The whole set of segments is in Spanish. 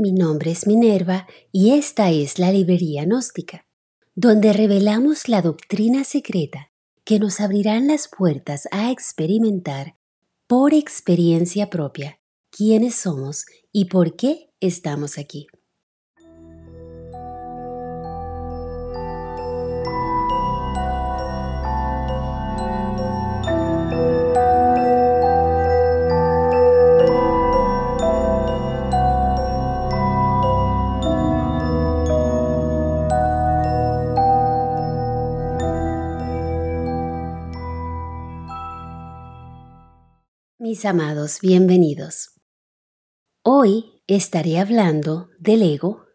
Mi nombre es Minerva y esta es la Librería Gnóstica, donde revelamos la doctrina secreta que nos abrirán las puertas a experimentar por experiencia propia quiénes somos y por qué estamos aquí. Amados, bienvenidos. Hoy estaré hablando del ego,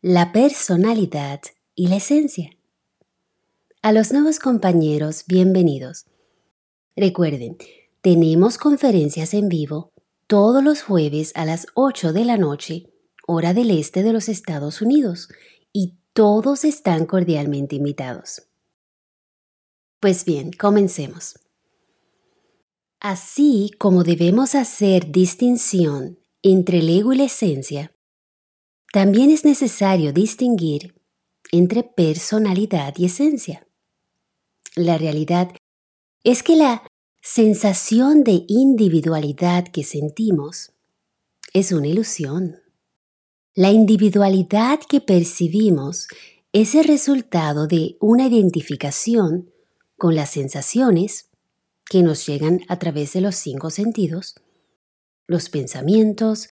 la personalidad y la esencia. A los nuevos compañeros, bienvenidos. Recuerden, tenemos conferencias en vivo todos los jueves a las 8 de la noche, hora del este de los Estados Unidos, y todos están cordialmente invitados. Pues bien, comencemos. Así como debemos hacer distinción entre el ego y la esencia, también es necesario distinguir entre personalidad y esencia. La realidad es que la sensación de individualidad que sentimos es una ilusión. La individualidad que percibimos es el resultado de una identificación con las sensaciones, que nos llegan a través de los cinco sentidos, los pensamientos,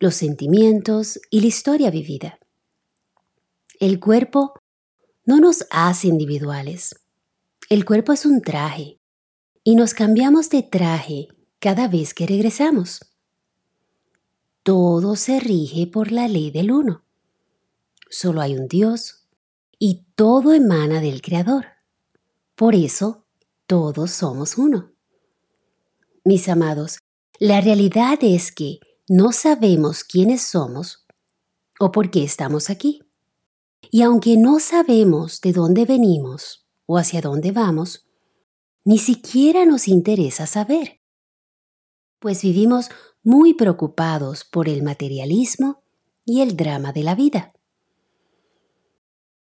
los sentimientos y la historia vivida. El cuerpo no nos hace individuales. El cuerpo es un traje y nos cambiamos de traje cada vez que regresamos. Todo se rige por la ley del uno. Solo hay un Dios y todo emana del Creador. Por eso todos somos uno. Mis amados, la realidad es que no sabemos quiénes somos o por qué estamos aquí. Y aunque no sabemos de dónde venimos o hacia dónde vamos, ni siquiera nos interesa saber, pues vivimos muy preocupados por el materialismo y el drama de la vida.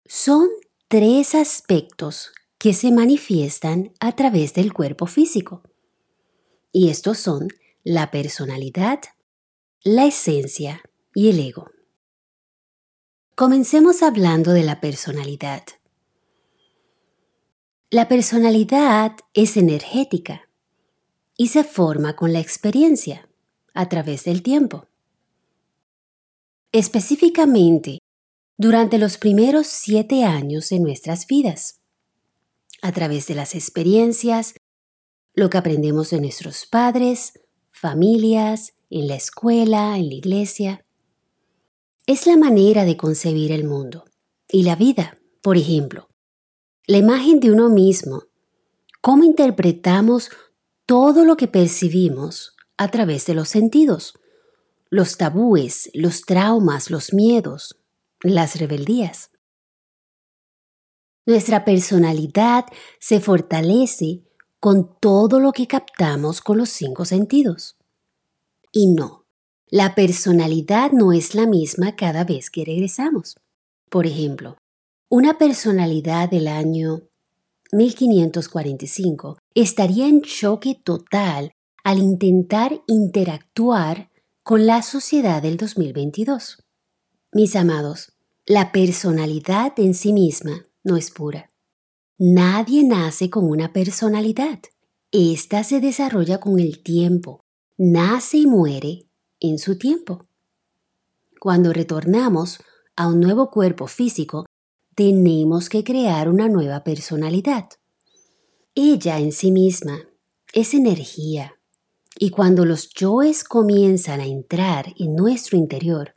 Son tres aspectos que se manifiestan a través del cuerpo físico. Y estos son la personalidad, la esencia y el ego. Comencemos hablando de la personalidad. La personalidad es energética y se forma con la experiencia a través del tiempo. Específicamente, durante los primeros siete años de nuestras vidas a través de las experiencias, lo que aprendemos de nuestros padres, familias, en la escuela, en la iglesia. Es la manera de concebir el mundo y la vida, por ejemplo. La imagen de uno mismo, cómo interpretamos todo lo que percibimos a través de los sentidos, los tabúes, los traumas, los miedos, las rebeldías. Nuestra personalidad se fortalece con todo lo que captamos con los cinco sentidos. Y no, la personalidad no es la misma cada vez que regresamos. Por ejemplo, una personalidad del año 1545 estaría en choque total al intentar interactuar con la sociedad del 2022. Mis amados, la personalidad en sí misma no es pura. Nadie nace con una personalidad. Esta se desarrolla con el tiempo, nace y muere en su tiempo. Cuando retornamos a un nuevo cuerpo físico, tenemos que crear una nueva personalidad. Ella en sí misma es energía, y cuando los yoes comienzan a entrar en nuestro interior,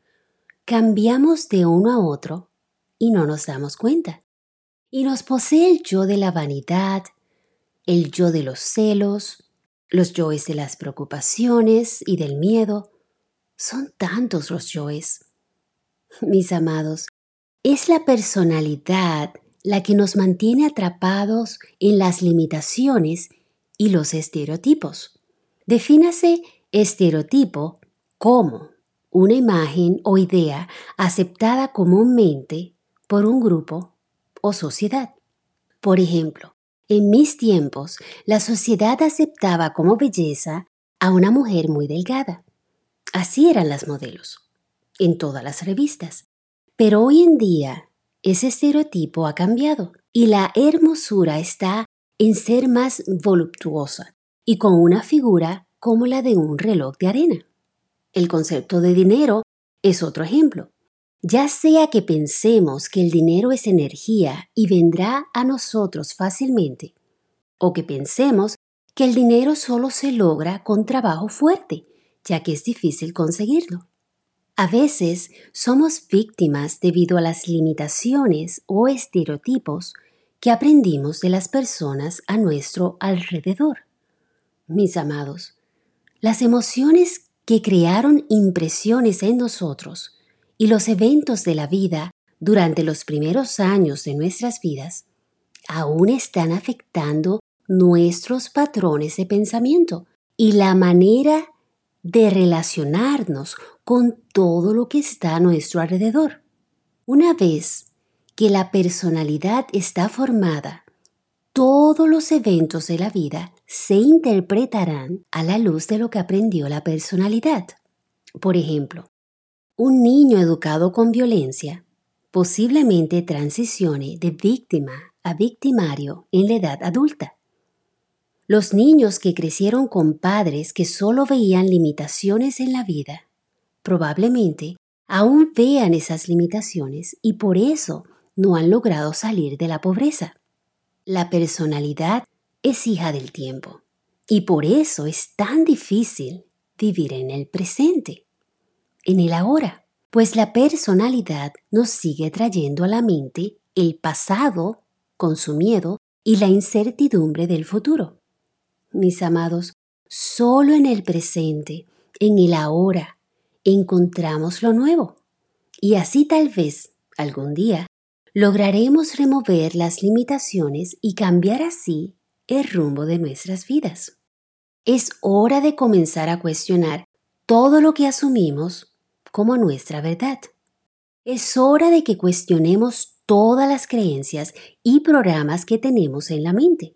cambiamos de uno a otro y no nos damos cuenta y nos posee el yo de la vanidad, el yo de los celos, los yoes de las preocupaciones y del miedo. Son tantos los yoes. Mis amados, es la personalidad la que nos mantiene atrapados en las limitaciones y los estereotipos. Defínase estereotipo como una imagen o idea aceptada comúnmente por un grupo o sociedad. Por ejemplo, en mis tiempos, la sociedad aceptaba como belleza a una mujer muy delgada. Así eran las modelos, en todas las revistas. Pero hoy en día, ese estereotipo ha cambiado y la hermosura está en ser más voluptuosa y con una figura como la de un reloj de arena. El concepto de dinero es otro ejemplo. Ya sea que pensemos que el dinero es energía y vendrá a nosotros fácilmente, o que pensemos que el dinero solo se logra con trabajo fuerte, ya que es difícil conseguirlo. A veces somos víctimas debido a las limitaciones o estereotipos que aprendimos de las personas a nuestro alrededor. Mis amados, las emociones que crearon impresiones en nosotros y los eventos de la vida durante los primeros años de nuestras vidas aún están afectando nuestros patrones de pensamiento y la manera de relacionarnos con todo lo que está a nuestro alrededor. Una vez que la personalidad está formada, todos los eventos de la vida se interpretarán a la luz de lo que aprendió la personalidad. Por ejemplo, un niño educado con violencia posiblemente transicione de víctima a victimario en la edad adulta. Los niños que crecieron con padres que solo veían limitaciones en la vida, probablemente aún vean esas limitaciones y por eso no han logrado salir de la pobreza. La personalidad es hija del tiempo y por eso es tan difícil vivir en el presente, en el ahora, pues la personalidad nos sigue trayendo a la mente el pasado con su miedo y la incertidumbre del futuro. Mis amados, solo en el presente, en el ahora, encontramos lo nuevo. Y así tal vez, algún día, lograremos remover las limitaciones y cambiar así el rumbo de nuestras vidas. Es hora de comenzar a cuestionar todo lo que asumimos como nuestra verdad. Es hora de que cuestionemos todas las creencias y programas que tenemos en la mente.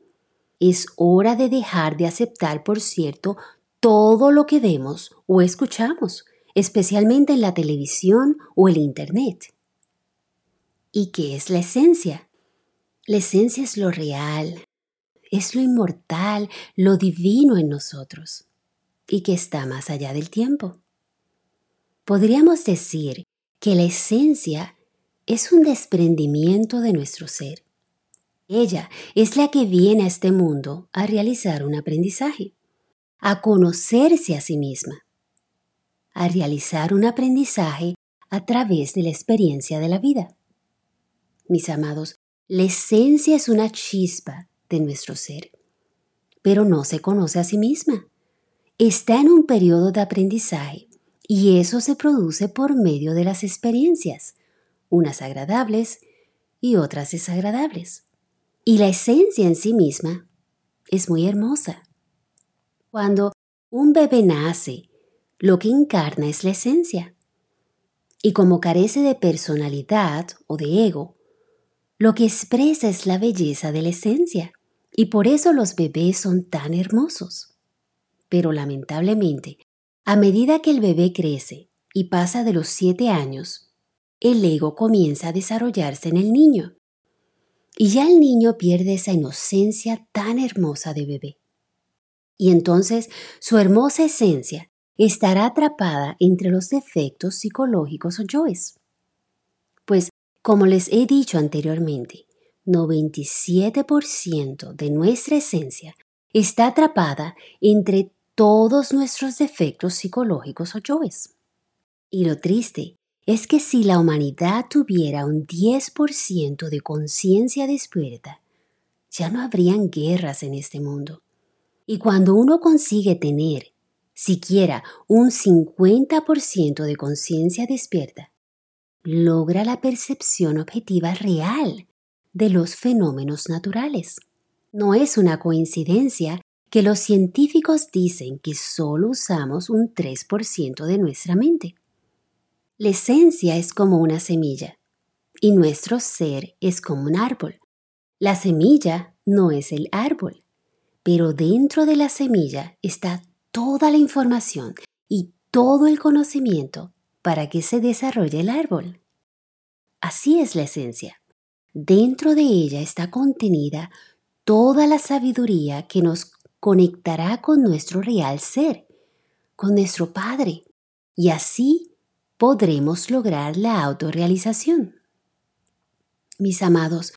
Es hora de dejar de aceptar, por cierto, todo lo que vemos o escuchamos, especialmente en la televisión o el Internet. ¿Y qué es la esencia? La esencia es lo real, es lo inmortal, lo divino en nosotros y que está más allá del tiempo. Podríamos decir que la esencia es un desprendimiento de nuestro ser. Ella es la que viene a este mundo a realizar un aprendizaje, a conocerse a sí misma, a realizar un aprendizaje a través de la experiencia de la vida. Mis amados, la esencia es una chispa de nuestro ser, pero no se conoce a sí misma. Está en un periodo de aprendizaje y eso se produce por medio de las experiencias, unas agradables y otras desagradables. Y la esencia en sí misma es muy hermosa. Cuando un bebé nace, lo que encarna es la esencia. Y como carece de personalidad o de ego, lo que expresa es la belleza de la esencia, y por eso los bebés son tan hermosos. Pero lamentablemente, a medida que el bebé crece y pasa de los siete años, el ego comienza a desarrollarse en el niño. Y ya el niño pierde esa inocencia tan hermosa de bebé. Y entonces su hermosa esencia estará atrapada entre los defectos psicológicos o yoes. Pues como les he dicho anteriormente, 97% de nuestra esencia está atrapada entre todos nuestros defectos psicológicos o yoes. Y lo triste es que si la humanidad tuviera un 10% de conciencia despierta, ya no habrían guerras en este mundo. Y cuando uno consigue tener siquiera un 50% de conciencia despierta, logra la percepción objetiva real de los fenómenos naturales. No es una coincidencia que los científicos dicen que solo usamos un 3% de nuestra mente. La esencia es como una semilla y nuestro ser es como un árbol. La semilla no es el árbol, pero dentro de la semilla está toda la información y todo el conocimiento para que se desarrolle el árbol. Así es la esencia. Dentro de ella está contenida toda la sabiduría que nos conectará con nuestro real ser, con nuestro Padre, y así podremos lograr la autorrealización. Mis amados,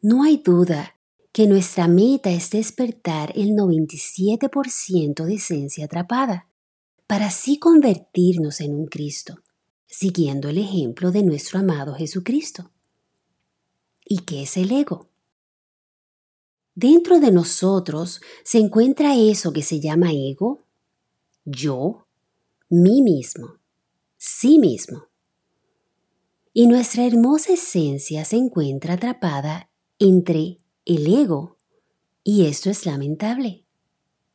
no hay duda que nuestra meta es despertar el 97% de esencia atrapada, para así convertirnos en un Cristo, siguiendo el ejemplo de nuestro amado Jesucristo. ¿Y qué es el ego? Dentro de nosotros se encuentra eso que se llama ego, yo, mí mismo, sí mismo. Y nuestra hermosa esencia se encuentra atrapada entre el ego, y esto es lamentable.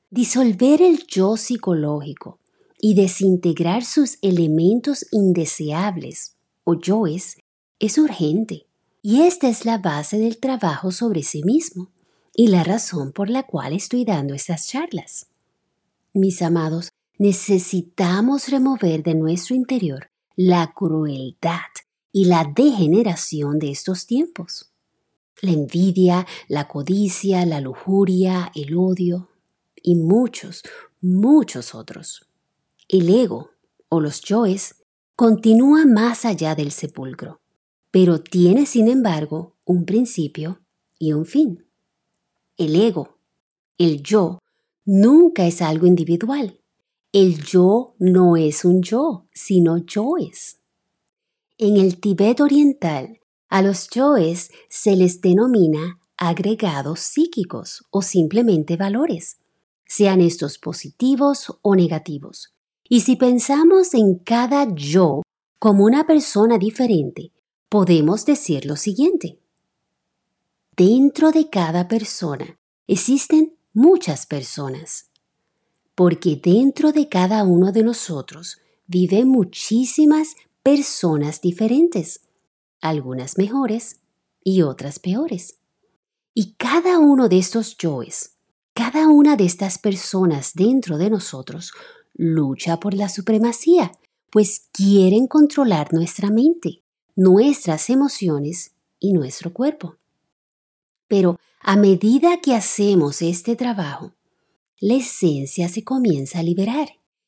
Disolver el yo psicológico y desintegrar sus elementos indeseables o yoes es urgente. Y esta es la base del trabajo sobre sí mismo y la razón por la cual estoy dando estas charlas. Mis amados, necesitamos remover de nuestro interior la crueldad y la degeneración de estos tiempos. La envidia, la codicia, la lujuria, el odio y muchos, muchos otros. El ego o los yoes continúa más allá del sepulcro, pero tiene sin embargo un principio y un fin. El ego, el yo, nunca es algo individual. El yo no es un yo, sino yoes. En el Tibet oriental, a los yoes se les denomina agregados psíquicos o simplemente valores, sean estos positivos o negativos. Y si pensamos en cada yo como una persona diferente, podemos decir lo siguiente. Dentro de cada persona existen muchas personas, porque dentro de cada uno de nosotros viven muchísimas personas diferentes, algunas mejores y otras peores. Y cada uno de estos yoes, cada una de estas personas dentro de nosotros lucha por la supremacía, pues quieren controlar nuestra mente, nuestras emociones y nuestro cuerpo. Pero a medida que hacemos este trabajo, la esencia se comienza a liberar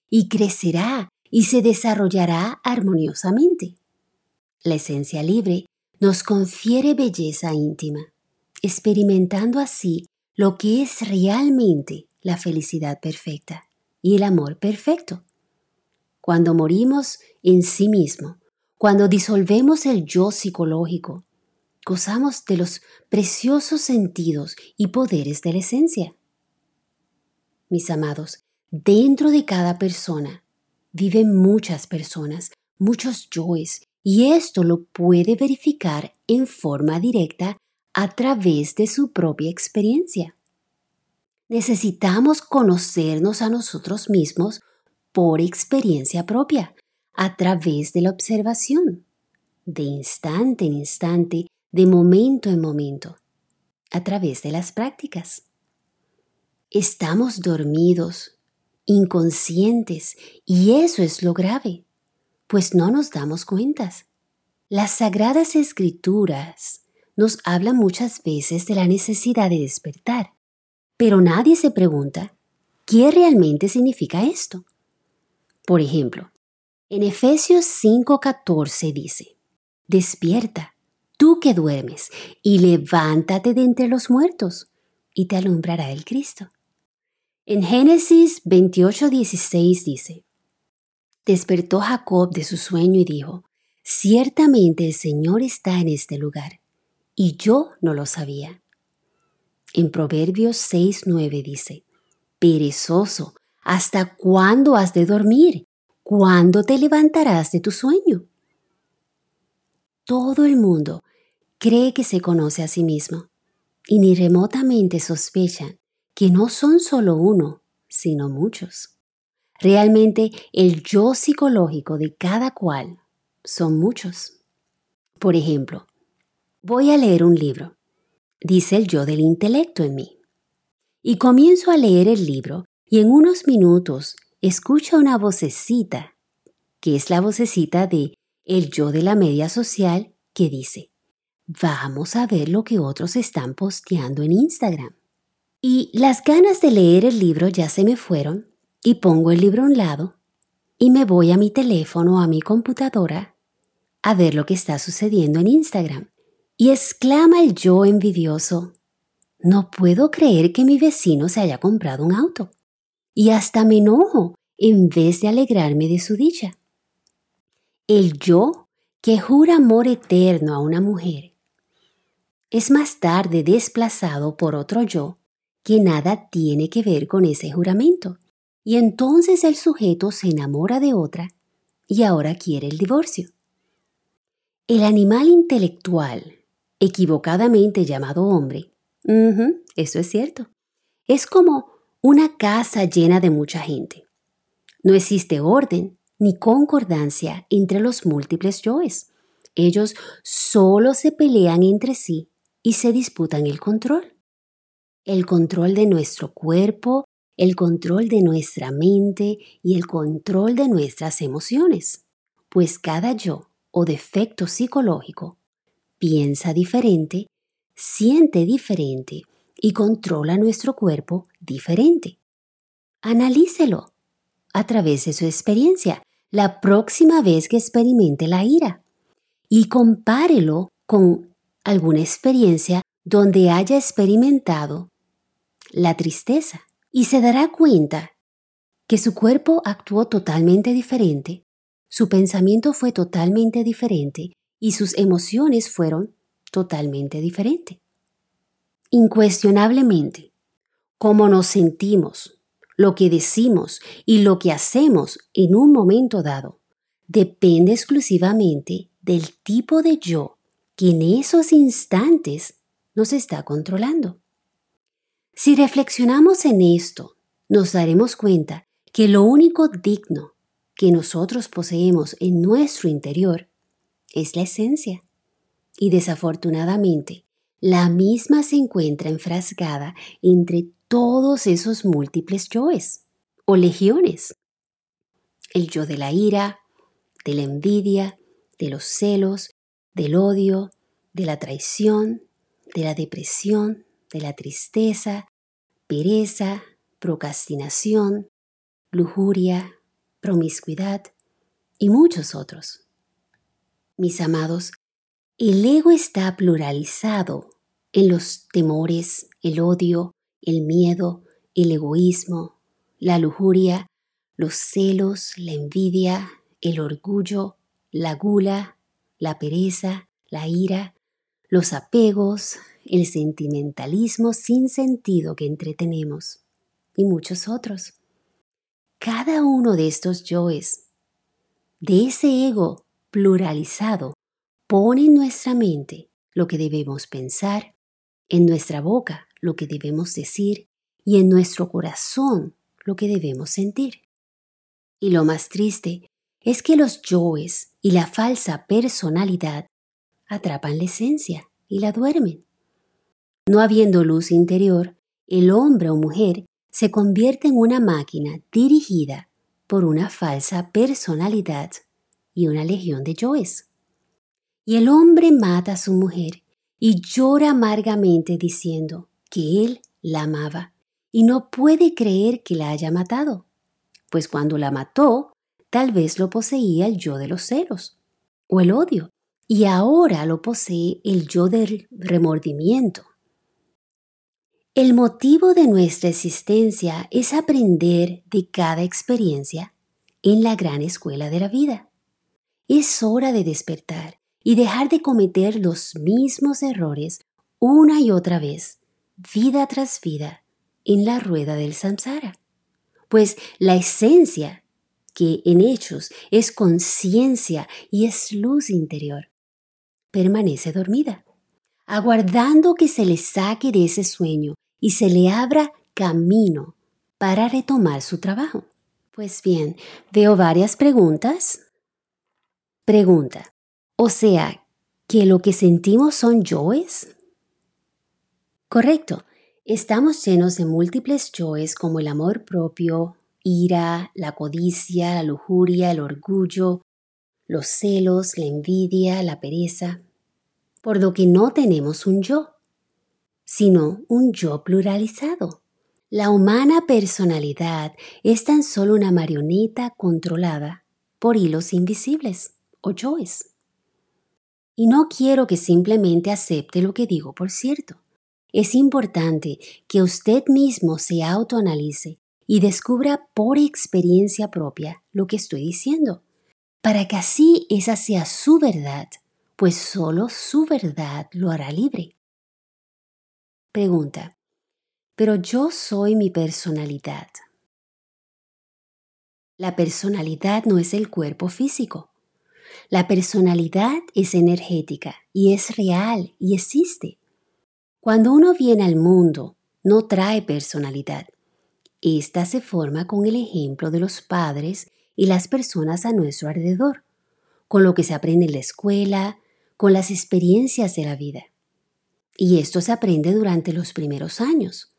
y crecerá y se desarrollará armoniosamente. La esencia libre nos confiere belleza íntima, experimentando así lo que es realmente la felicidad perfecta y el amor perfecto. Cuando morimos en sí mismo, cuando disolvemos el yo psicológico, gozamos de los preciosos sentidos y poderes de la esencia. Mis amados, dentro de cada persona viven muchas personas, muchos yoes, y esto lo puede verificar en forma directa a través de su propia experiencia. Necesitamos conocernos a nosotros mismos por experiencia propia, a través de la observación, de instante en instante, de momento en momento, a través de las prácticas. Estamos dormidos, inconscientes, y eso es lo grave, pues no nos damos cuentas. Las sagradas escrituras nos hablan muchas veces de la necesidad de despertar, pero nadie se pregunta qué realmente significa esto. Por ejemplo, en Efesios 5:14 dice, despierta, tú que duermes, y levántate de entre los muertos, y te alumbrará el Cristo. En Génesis 28:16 dice, Despertó Jacob de su sueño y dijo, Ciertamente el Señor está en este lugar, y yo no lo sabía. En Proverbios 6:9 dice, Perezoso, ¿hasta cuándo has de dormir? ¿Cuándo te levantarás de tu sueño? Todo el mundo cree que se conoce a sí mismo y ni remotamente sospechan que no son solo uno, sino muchos. Realmente el yo psicológico de cada cual son muchos. Por ejemplo, voy a leer un libro, dice el yo del intelecto en mí. Y comienzo a leer el libro y en unos minutos escucho una vocecita, que es la vocecita de el yo de la media social, que dice, vamos a ver lo que otros están posteando en Instagram. Y las ganas de leer el libro ya se me fueron y pongo el libro a un lado y me voy a mi teléfono o a mi computadora a ver lo que está sucediendo en Instagram. Y exclama el yo envidioso, no puedo creer que mi vecino se haya comprado un auto. Y hasta me enojo en vez de alegrarme de su dicha. El yo que jura amor eterno a una mujer es más tarde desplazado por otro yo que nada tiene que ver con ese juramento. Y entonces el sujeto se enamora de otra y ahora quiere el divorcio. El animal intelectual, equivocadamente llamado hombre, eso es cierto, es como una casa llena de mucha gente. No existe orden ni concordancia entre los múltiples yoes. Ellos solo se pelean entre sí y se disputan el control. El control de nuestro cuerpo, el control de nuestra mente y el control de nuestras emociones, pues cada yo o defecto psicológico piensa diferente, siente diferente y controla nuestro cuerpo diferente. Analícelo a través de su experiencia la próxima vez que experimente la ira y compárelo con alguna experiencia donde haya experimentado la tristeza y se dará cuenta que su cuerpo actuó totalmente diferente, su pensamiento fue totalmente diferente y sus emociones fueron totalmente diferentes. Incuestionablemente, cómo nos sentimos, lo que decimos y lo que hacemos en un momento dado depende exclusivamente del tipo de yo que en esos instantes nos está controlando. Si reflexionamos en esto, nos daremos cuenta que lo único digno que nosotros poseemos en nuestro interior es la esencia. Y desafortunadamente, la misma se encuentra enfrascada entre todos esos múltiples yoes o legiones. El yo de la ira, de la envidia, de los celos, del odio, de la traición, de la depresión, de la tristeza, pereza, procrastinación, lujuria, promiscuidad y muchos otros. Mis amados, el ego está pluralizado en los temores, el odio, el miedo, el egoísmo, la lujuria, los celos, la envidia, el orgullo, la gula, la pereza, la ira, los apegos, el sentimentalismo sin sentido que entretenemos y muchos otros. Cada uno de estos yoes, de ese ego pluralizado, pone en nuestra mente lo que debemos pensar, en nuestra boca lo que debemos decir y en nuestro corazón lo que debemos sentir. Y lo más triste es que los yoes y la falsa personalidad atrapan la esencia y la duermen. No habiendo luz interior, el hombre o mujer se convierte en una máquina dirigida por una falsa personalidad y una legión de yoes. Y el hombre mata a su mujer y llora amargamente diciendo que él la amaba y no puede creer que la haya matado, pues cuando la mató, tal vez lo poseía el yo de los celos o el odio, y ahora lo posee el yo del remordimiento. El motivo de nuestra existencia es aprender de cada experiencia en la gran escuela de la vida. Es hora de despertar y dejar de cometer los mismos errores una y otra vez, vida tras vida, en la rueda del samsara. Pues la esencia, que en hechos es conciencia y es luz interior, permanece dormida, aguardando que se le saque de ese sueño y se le abra camino para retomar su trabajo. Pues bien, veo varias preguntas. Pregunta. O sea, ¿que lo que sentimos son yoes? Correcto. Estamos llenos de múltiples yoes como el amor propio, ira, la codicia, la lujuria, el orgullo, los celos, la envidia, la pereza, por lo que no tenemos un yo, sino un yo pluralizado. La humana personalidad es tan solo una marioneta controlada por hilos invisibles o yoes. Y no quiero que simplemente acepte lo que digo, por cierto. Es importante que usted mismo se autoanalice y descubra por experiencia propia lo que estoy diciendo, para que así esa sea su verdad, pues solo su verdad lo hará libre. Pregunta, pero yo soy mi personalidad. La personalidad no es el cuerpo físico. La personalidad es energética y es real y existe. Cuando uno viene al mundo, no trae personalidad. Esta se forma con el ejemplo de los padres y las personas a nuestro alrededor, con lo que se aprende en la escuela, con las experiencias de la vida. Y esto se aprende durante los primeros años.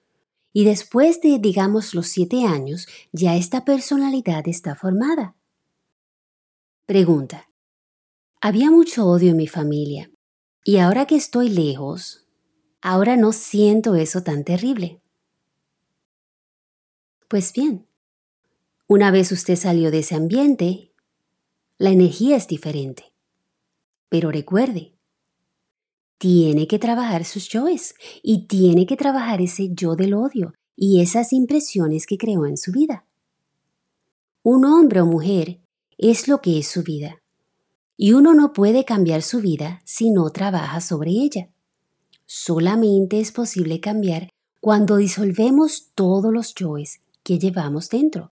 Y después de, digamos, los siete años, ya esta personalidad está formada. Pregunta. Había mucho odio en mi familia. Y ahora que estoy lejos, Ahora no siento eso tan terrible. Pues bien, una vez usted salió de ese ambiente, la energía es diferente. Pero recuerde, tiene que trabajar sus yoes y tiene que trabajar ese yo del odio y esas impresiones que creó en su vida. Un hombre o mujer es lo que es su vida y uno no puede cambiar su vida si no trabaja sobre ella solamente es posible cambiar cuando disolvemos todos los yoes que llevamos dentro,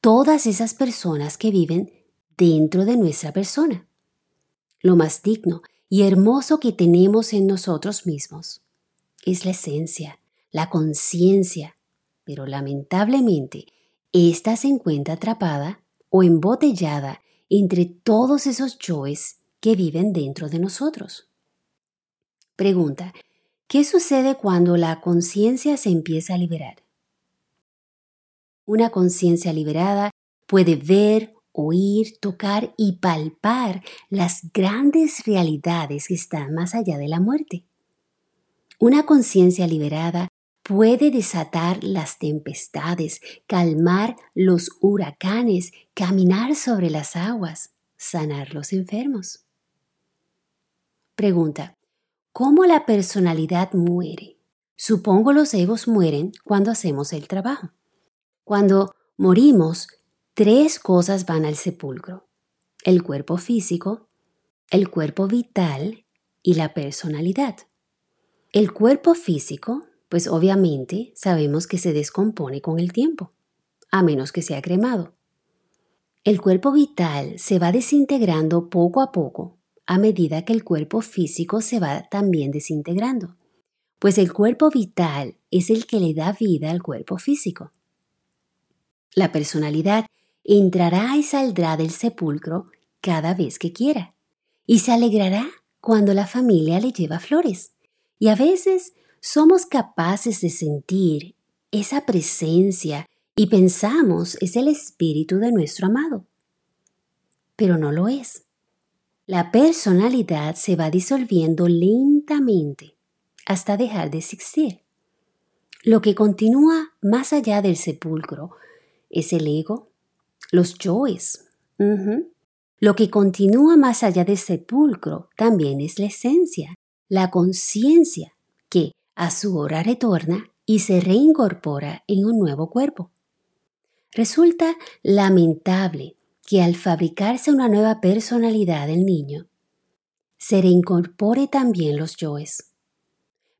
todas esas personas que viven dentro de nuestra persona. Lo más digno y hermoso que tenemos en nosotros mismos es la esencia, la conciencia, pero lamentablemente ésta se encuentra atrapada o embotellada entre todos esos yoes que viven dentro de nosotros. Pregunta, ¿Qué sucede cuando la conciencia se empieza a liberar? Una conciencia liberada puede ver, oír, tocar y palpar las grandes realidades que están más allá de la muerte. Una conciencia liberada puede desatar las tempestades, calmar los huracanes, caminar sobre las aguas, sanar los enfermos. Pregunta, ¿Cómo la personalidad muere? Supongo los egos mueren cuando hacemos el trabajo. Cuando morimos, tres cosas van al sepulcro. El cuerpo físico, el cuerpo vital y la personalidad. El cuerpo físico, pues obviamente sabemos que se descompone con el tiempo, a menos que sea cremado. El cuerpo vital se va desintegrando poco a poco a medida que el cuerpo físico se va también desintegrando, pues el cuerpo vital es el que le da vida al cuerpo físico. La personalidad entrará y saldrá del sepulcro cada vez que quiera, y se alegrará cuando la familia le lleva flores. Y a veces somos capaces de sentir esa presencia y pensamos es el espíritu de nuestro amado. Pero no lo es la personalidad se va disolviendo lentamente hasta dejar de existir. Lo que continúa más allá del sepulcro es el ego, los yoes. Lo que continúa más allá del sepulcro también es la esencia, la conciencia, que a su hora retorna y se reincorpora en un nuevo cuerpo. Resulta lamentable que al fabricarse una nueva personalidad del niño, se reincorpore también los yoes.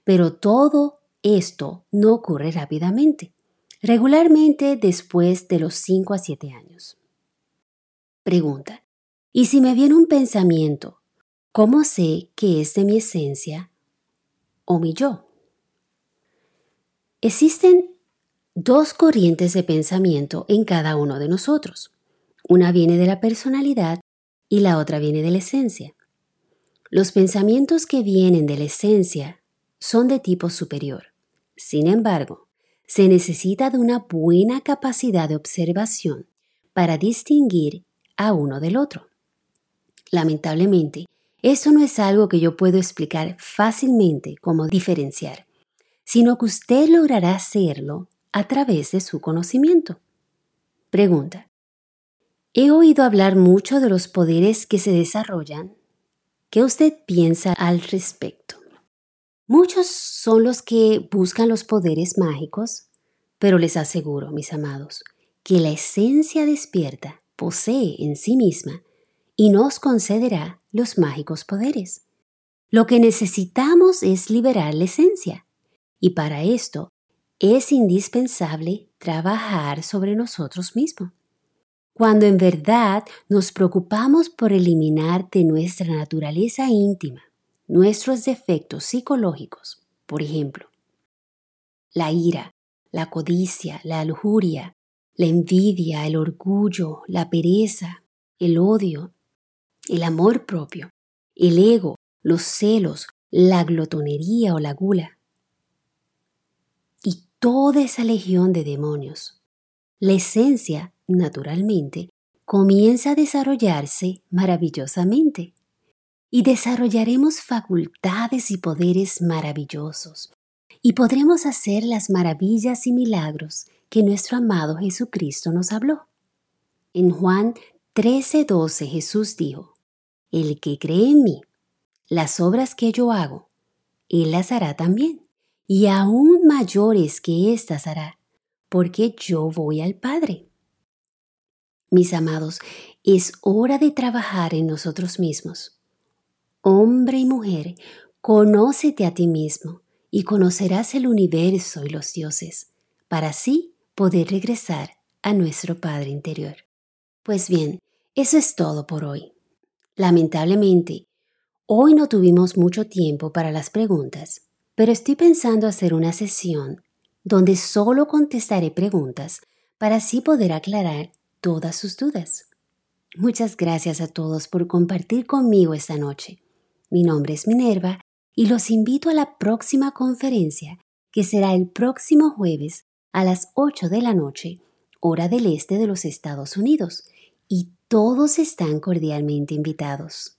Pero todo esto no ocurre rápidamente, regularmente después de los 5 a 7 años. Pregunta, ¿y si me viene un pensamiento, cómo sé que es de mi esencia o mi yo? Existen dos corrientes de pensamiento en cada uno de nosotros. Una viene de la personalidad y la otra viene de la esencia. Los pensamientos que vienen de la esencia son de tipo superior. Sin embargo, se necesita de una buena capacidad de observación para distinguir a uno del otro. Lamentablemente, eso no es algo que yo puedo explicar fácilmente como diferenciar, sino que usted logrará hacerlo a través de su conocimiento. Pregunta. He oído hablar mucho de los poderes que se desarrollan. ¿Qué usted piensa al respecto? Muchos son los que buscan los poderes mágicos, pero les aseguro, mis amados, que la esencia despierta posee en sí misma y nos concederá los mágicos poderes. Lo que necesitamos es liberar la esencia, y para esto es indispensable trabajar sobre nosotros mismos. Cuando en verdad nos preocupamos por eliminar de nuestra naturaleza íntima nuestros defectos psicológicos, por ejemplo, la ira, la codicia, la lujuria, la envidia, el orgullo, la pereza, el odio, el amor propio, el ego, los celos, la glotonería o la gula, toda esa legión de demonios. La esencia, naturalmente, comienza a desarrollarse maravillosamente y desarrollaremos facultades y poderes maravillosos y podremos hacer las maravillas y milagros que nuestro amado Jesucristo nos habló. En Juan 13:12 Jesús dijo, El que cree en mí, las obras que yo hago, él las hará también y aún mayores que éstas hará, porque yo voy al Padre. Mis amados, es hora de trabajar en nosotros mismos. Hombre y mujer, conócete a ti mismo y conocerás el universo y los dioses, para así poder regresar a nuestro Padre interior. Pues bien, eso es todo por hoy. Lamentablemente, hoy no tuvimos mucho tiempo para las preguntas, pero estoy pensando hacer una sesión donde solo contestaré preguntas para así poder aclarar todas sus dudas. Muchas gracias a todos por compartir conmigo esta noche. Mi nombre es Minerva y los invito a la próxima conferencia que será el próximo jueves a las 8 de la noche, hora del este de los Estados Unidos, y todos están cordialmente invitados.